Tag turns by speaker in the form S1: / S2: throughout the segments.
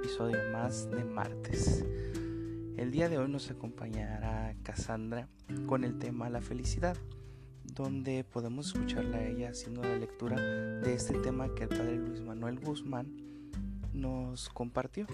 S1: episodio más de martes. El día de hoy nos acompañará Cassandra con el tema la felicidad, donde podemos escucharla a ella haciendo la lectura de este tema que el padre Luis Manuel Guzmán nos compartió.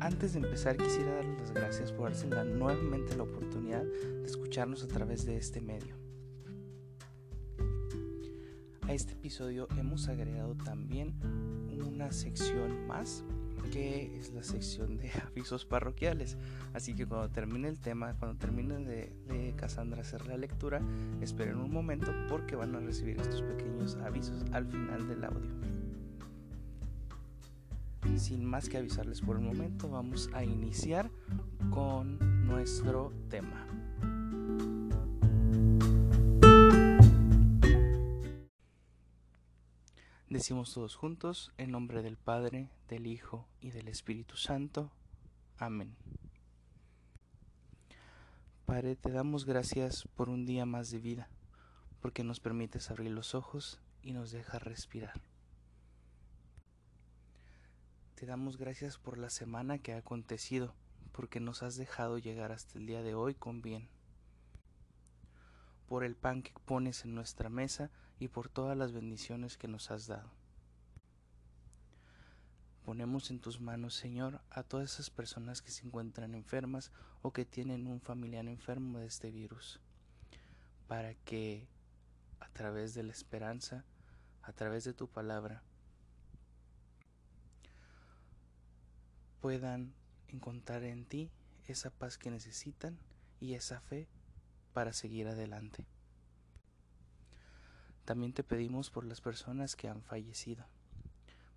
S1: Antes de empezar quisiera darles las gracias por darse nuevamente la oportunidad de escucharnos a través de este medio. A este episodio hemos agregado también una sección más que es la sección de avisos parroquiales. Así que cuando termine el tema, cuando termine de, de Cassandra hacer la lectura, esperen un momento porque van a recibir estos pequeños avisos al final del audio. Sin más que avisarles por el momento, vamos a iniciar con nuestro tema. Decimos todos juntos, en nombre del Padre, del Hijo y del Espíritu Santo. Amén. Padre, te damos gracias por un día más de vida, porque nos permites abrir los ojos y nos dejas respirar. Te damos gracias por la semana que ha acontecido, porque nos has dejado llegar hasta el día de hoy con bien. Por el pan que pones en nuestra mesa, y por todas las bendiciones que nos has dado. Ponemos en tus manos, Señor, a todas esas personas que se encuentran enfermas o que tienen un familiar enfermo de este virus, para que a través de la esperanza, a través de tu palabra, puedan encontrar en ti esa paz que necesitan y esa fe para seguir adelante. También te pedimos por las personas que han fallecido,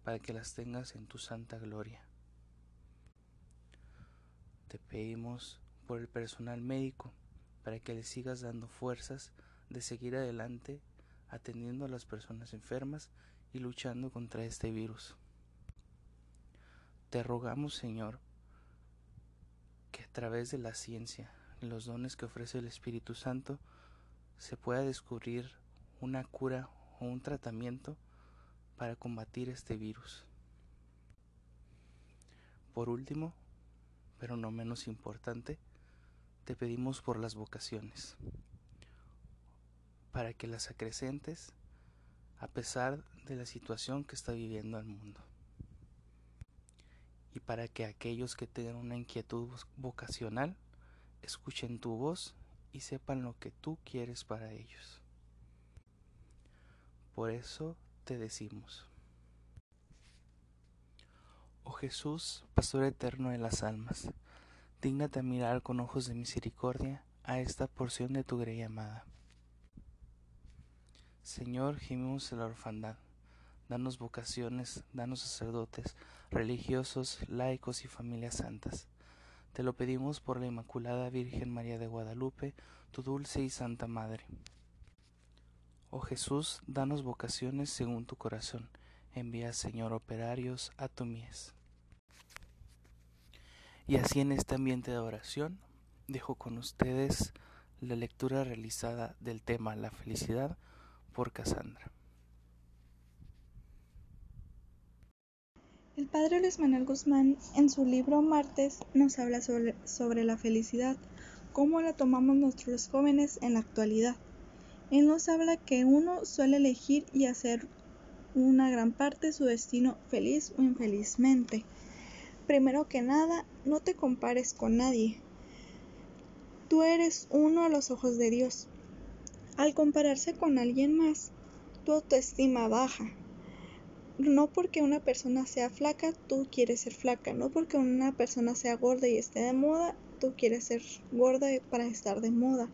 S1: para que las tengas en tu santa gloria. Te pedimos por el personal médico, para que les sigas dando fuerzas de seguir adelante atendiendo a las personas enfermas y luchando contra este virus. Te rogamos, Señor, que a través de la ciencia los dones que ofrece el Espíritu Santo se pueda descubrir una cura o un tratamiento para combatir este virus. Por último, pero no menos importante, te pedimos por las vocaciones, para que las acrecentes a pesar de la situación que está viviendo el mundo, y para que aquellos que tengan una inquietud vocacional escuchen tu voz y sepan lo que tú quieres para ellos. Por eso te decimos, Oh Jesús, Pastor eterno de las almas, dígnate mirar con ojos de misericordia a esta porción de tu grey amada. Señor, gemimos en la orfandad, danos vocaciones, danos sacerdotes, religiosos, laicos y familias santas. Te lo pedimos por la Inmaculada Virgen María de Guadalupe, tu dulce y santa Madre. Oh Jesús, danos vocaciones según tu corazón. Envía, Señor, operarios a tu mies. Y así en este ambiente de oración, dejo con ustedes la lectura realizada del tema La felicidad por Cassandra.
S2: El padre Luis Manuel Guzmán en su libro Martes nos habla sobre, sobre la felicidad, cómo la tomamos nuestros jóvenes en la actualidad. Él nos habla que uno suele elegir y hacer una gran parte de su destino feliz o infelizmente. Primero que nada, no te compares con nadie. Tú eres uno a los ojos de Dios. Al compararse con alguien más, tu autoestima baja. No porque una persona sea flaca, tú quieres ser flaca. No porque una persona sea gorda y esté de moda, tú quieres ser gorda para estar de moda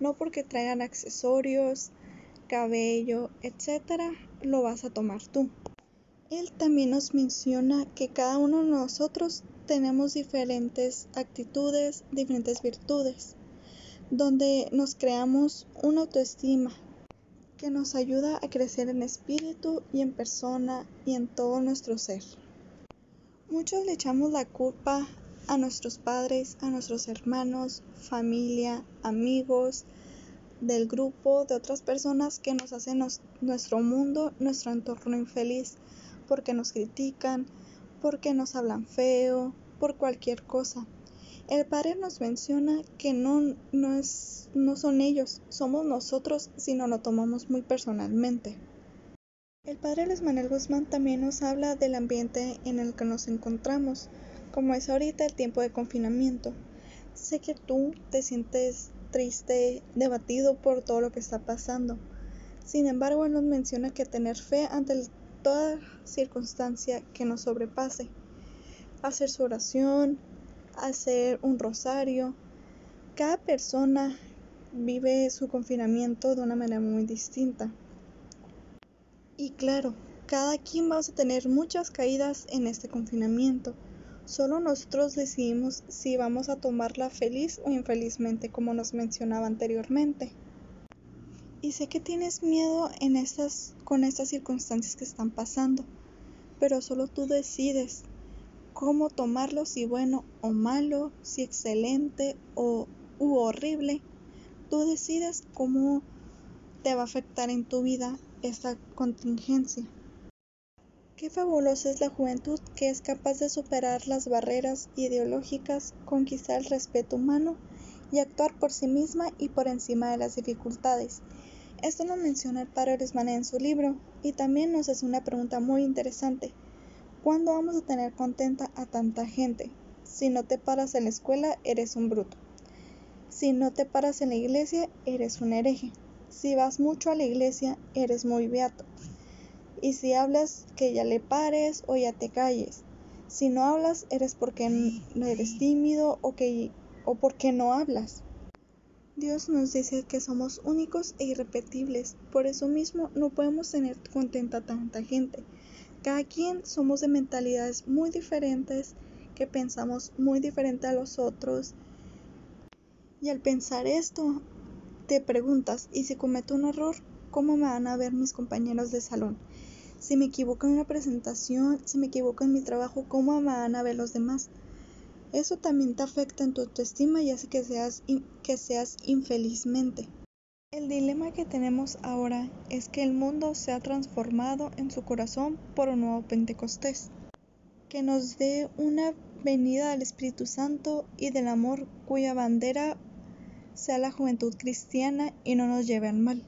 S2: no porque traigan accesorios, cabello, etcétera, lo vas a tomar tú. Él también nos menciona que cada uno de nosotros tenemos diferentes actitudes, diferentes virtudes, donde nos creamos una autoestima que nos ayuda a crecer en espíritu y en persona y en todo nuestro ser. Muchos le echamos la culpa a nuestros padres, a nuestros hermanos, familia, amigos, del grupo, de otras personas que nos hacen nuestro mundo, nuestro entorno infeliz, porque nos critican, porque nos hablan feo, por cualquier cosa. El Padre nos menciona que no, no, es, no son ellos, somos nosotros si no lo tomamos muy personalmente. El Padre Luis Manuel Guzmán también nos habla del ambiente en el que nos encontramos, como es ahorita el tiempo de confinamiento. Sé que tú te sientes triste, debatido por todo lo que está pasando. Sin embargo, Él nos menciona que tener fe ante toda circunstancia que nos sobrepase. Hacer su oración, hacer un rosario. Cada persona vive su confinamiento de una manera muy distinta. Y claro, cada quien va a tener muchas caídas en este confinamiento. Solo nosotros decidimos si vamos a tomarla feliz o infelizmente, como nos mencionaba anteriormente. Y sé que tienes miedo en estas, con estas circunstancias que están pasando, pero solo tú decides cómo tomarlo, si bueno o malo, si excelente o u horrible. Tú decides cómo te va a afectar en tu vida esta contingencia. Qué fabulosa es la juventud que es capaz de superar las barreras ideológicas, conquistar el respeto humano y actuar por sí misma y por encima de las dificultades. Esto lo menciona el padre Oresman en su libro y también nos hace una pregunta muy interesante. ¿Cuándo vamos a tener contenta a tanta gente? Si no te paras en la escuela, eres un bruto. Si no te paras en la iglesia, eres un hereje. Si vas mucho a la iglesia, eres muy beato. Y si hablas, que ya le pares o ya te calles. Si no hablas, eres porque no eres tímido o, que, o porque no hablas. Dios nos dice que somos únicos e irrepetibles, por eso mismo no podemos tener contenta a tanta gente. Cada quien somos de mentalidades muy diferentes, que pensamos muy diferente a los otros. Y al pensar esto, te preguntas, ¿y si cometo un error? ¿Cómo me van a ver mis compañeros de salón? Si me equivoco en una presentación, si me equivoco en mi trabajo, ¿cómo van a ver los demás? Eso también te afecta en tu autoestima y hace que seas, que seas infelizmente. El dilema que tenemos ahora es que el mundo se ha transformado en su corazón por un nuevo Pentecostés, que nos dé una venida al Espíritu Santo y del amor cuya bandera sea la juventud cristiana y no nos lleve al mal.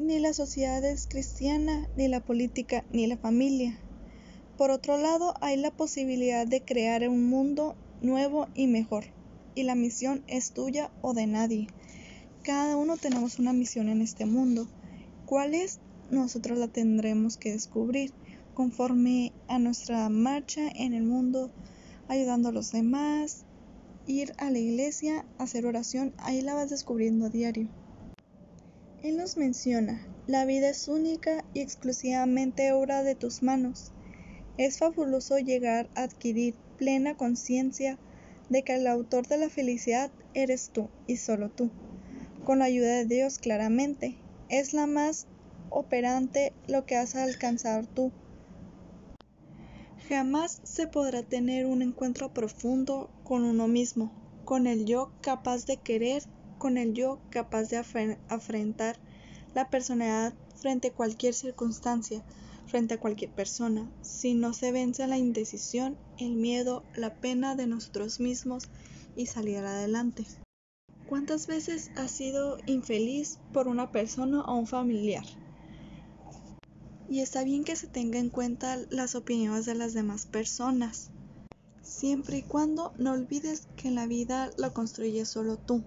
S2: Ni la sociedad es cristiana, ni la política, ni la familia. Por otro lado, hay la posibilidad de crear un mundo nuevo y mejor, y la misión es tuya o de nadie. Cada uno tenemos una misión en este mundo. ¿Cuál es? Nosotros la tendremos que descubrir conforme a nuestra marcha en el mundo, ayudando a los demás, ir a la iglesia, hacer oración, ahí la vas descubriendo a diario. Él nos menciona, la vida es única y exclusivamente obra de tus manos. Es fabuloso llegar a adquirir plena conciencia de que el autor de la felicidad eres tú y solo tú con la ayuda de Dios claramente. Es la más operante lo que has alcanzado tú. Jamás se podrá tener un encuentro profundo con uno mismo, con el yo capaz de querer, con el yo capaz de afrontar la personalidad frente a cualquier circunstancia, frente a cualquier persona, si no se vence la indecisión, el miedo, la pena de nosotros mismos y salir adelante. ¿Cuántas veces has sido infeliz por una persona o un familiar? Y está bien que se tenga en cuenta las opiniones de las demás personas, siempre y cuando no olvides que la vida la construyes solo tú.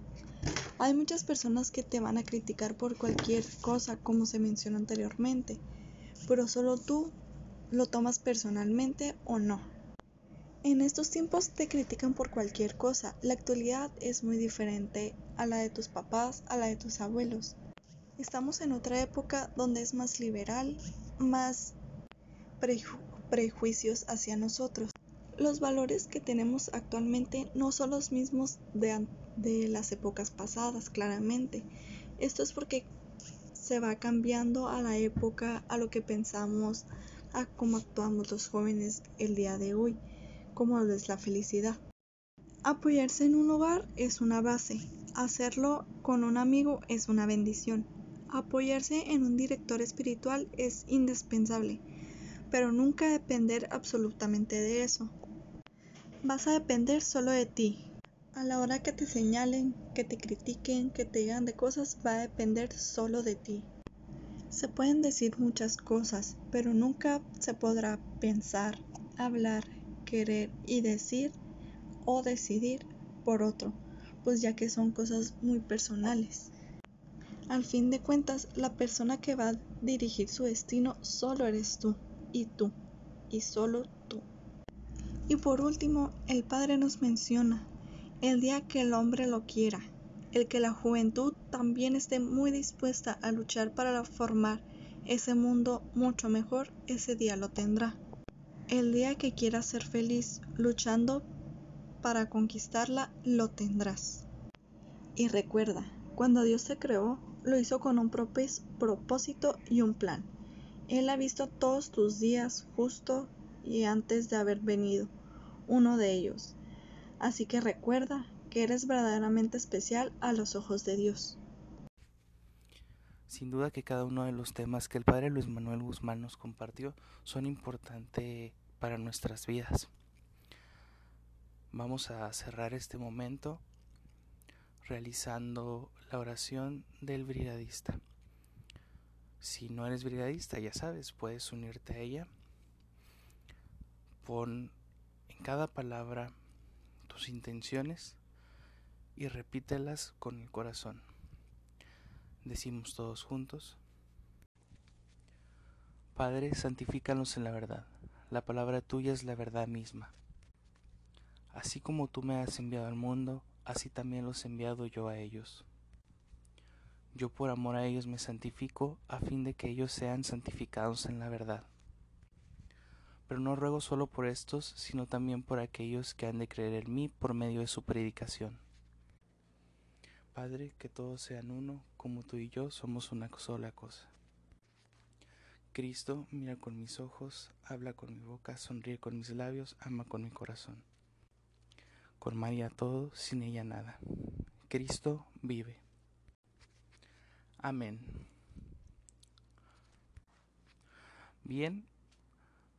S2: Hay muchas personas que te van a criticar por cualquier cosa, como se mencionó anteriormente, pero solo tú lo tomas personalmente o no. En estos tiempos te critican por cualquier cosa. La actualidad es muy diferente a la de tus papás, a la de tus abuelos. Estamos en otra época donde es más liberal, más prejuicios hacia nosotros. Los valores que tenemos actualmente no son los mismos de, de las épocas pasadas, claramente. Esto es porque se va cambiando a la época, a lo que pensamos, a cómo actuamos los jóvenes el día de hoy como es la felicidad. Apoyarse en un hogar es una base, hacerlo con un amigo es una bendición. Apoyarse en un director espiritual es indispensable, pero nunca depender absolutamente de eso. Vas a depender solo de ti. A la hora que te señalen, que te critiquen, que te digan de cosas, va a depender solo de ti. Se pueden decir muchas cosas, pero nunca se podrá pensar, hablar, querer y decir o decidir por otro, pues ya que son cosas muy personales. Al fin de cuentas, la persona que va a dirigir su destino solo eres tú, y tú, y solo tú. Y por último, el Padre nos menciona, el día que el hombre lo quiera, el que la juventud también esté muy dispuesta a luchar para formar ese mundo mucho mejor, ese día lo tendrá. El día que quieras ser feliz luchando para conquistarla, lo tendrás. Y recuerda, cuando Dios te creó, lo hizo con un propósito y un plan. Él ha visto todos tus días justo y antes de haber venido, uno de ellos. Así que recuerda que eres verdaderamente especial a los ojos de Dios.
S1: Sin duda que cada uno de los temas que el Padre Luis Manuel Guzmán nos compartió son importantes para nuestras vidas. Vamos a cerrar este momento realizando la oración del brigadista. Si no eres brigadista, ya sabes, puedes unirte a ella. Pon en cada palabra tus intenciones y repítelas con el corazón. Decimos todos juntos. Padre, santifícanos en la verdad. La palabra tuya es la verdad misma. Así como tú me has enviado al mundo, así también los he enviado yo a ellos. Yo por amor a ellos me santifico, a fin de que ellos sean santificados en la verdad. Pero no ruego solo por estos, sino también por aquellos que han de creer en mí por medio de su predicación Padre, que todos sean uno, como tú y yo somos una sola cosa. Cristo, mira con mis ojos, habla con mi boca, sonríe con mis labios, ama con mi corazón. Con María todo, sin ella nada. Cristo vive. Amén. Bien,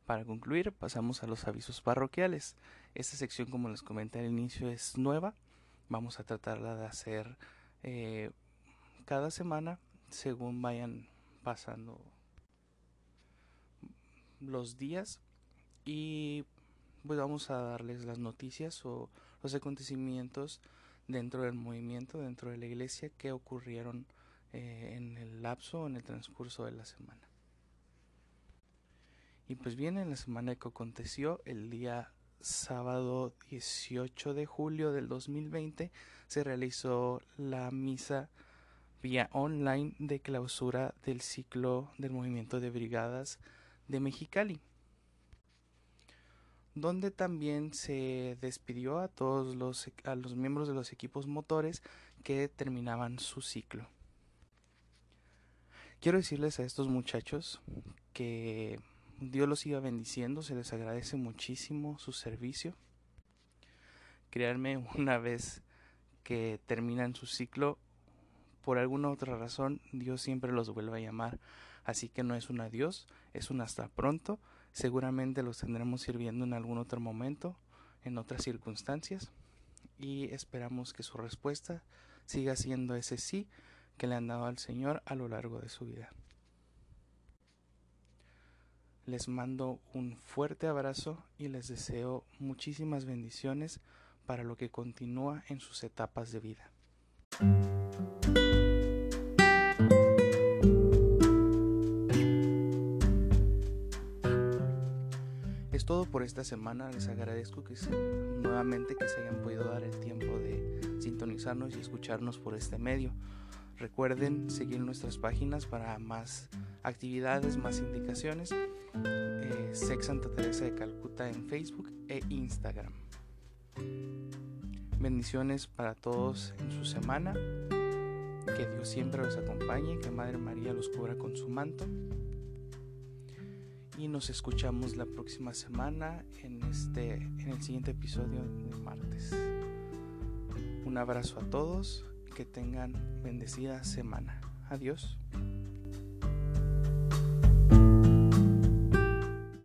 S1: para concluir pasamos a los avisos parroquiales. Esta sección, como les comenté al inicio, es nueva Vamos a tratarla de hacer eh, cada semana según vayan pasando los días y pues vamos a darles las noticias o los acontecimientos dentro del movimiento, dentro de la iglesia que ocurrieron eh, en el lapso, en el transcurso de la semana. Y pues bien, en la semana que aconteció, el día sábado 18 de julio del 2020 se realizó la misa vía online de clausura del ciclo del movimiento de brigadas de Mexicali, donde también se despidió a todos los, a los miembros de los equipos motores que terminaban su ciclo. Quiero decirles a estos muchachos que Dios los siga bendiciendo, se les agradece muchísimo su servicio. Créanme, una vez que terminan su ciclo, por alguna otra razón, Dios siempre los vuelve a llamar. Así que no es un adiós, es un hasta pronto. Seguramente los tendremos sirviendo en algún otro momento, en otras circunstancias. Y esperamos que su respuesta siga siendo ese sí que le han dado al Señor a lo largo de su vida. Les mando un fuerte abrazo y les deseo muchísimas bendiciones para lo que continúa en sus etapas de vida. Es todo por esta semana. Les agradezco que nuevamente que se hayan podido dar el tiempo de sintonizarnos y escucharnos por este medio. Recuerden seguir nuestras páginas para más actividades, más indicaciones. Eh, Sex Santa Teresa de Calcuta en Facebook e Instagram. Bendiciones para todos en su semana. Que Dios siempre los acompañe, que Madre María los cubra con su manto. Y nos escuchamos la próxima semana en, este, en el siguiente episodio de martes. Un abrazo a todos, que tengan bendecida semana. Adiós.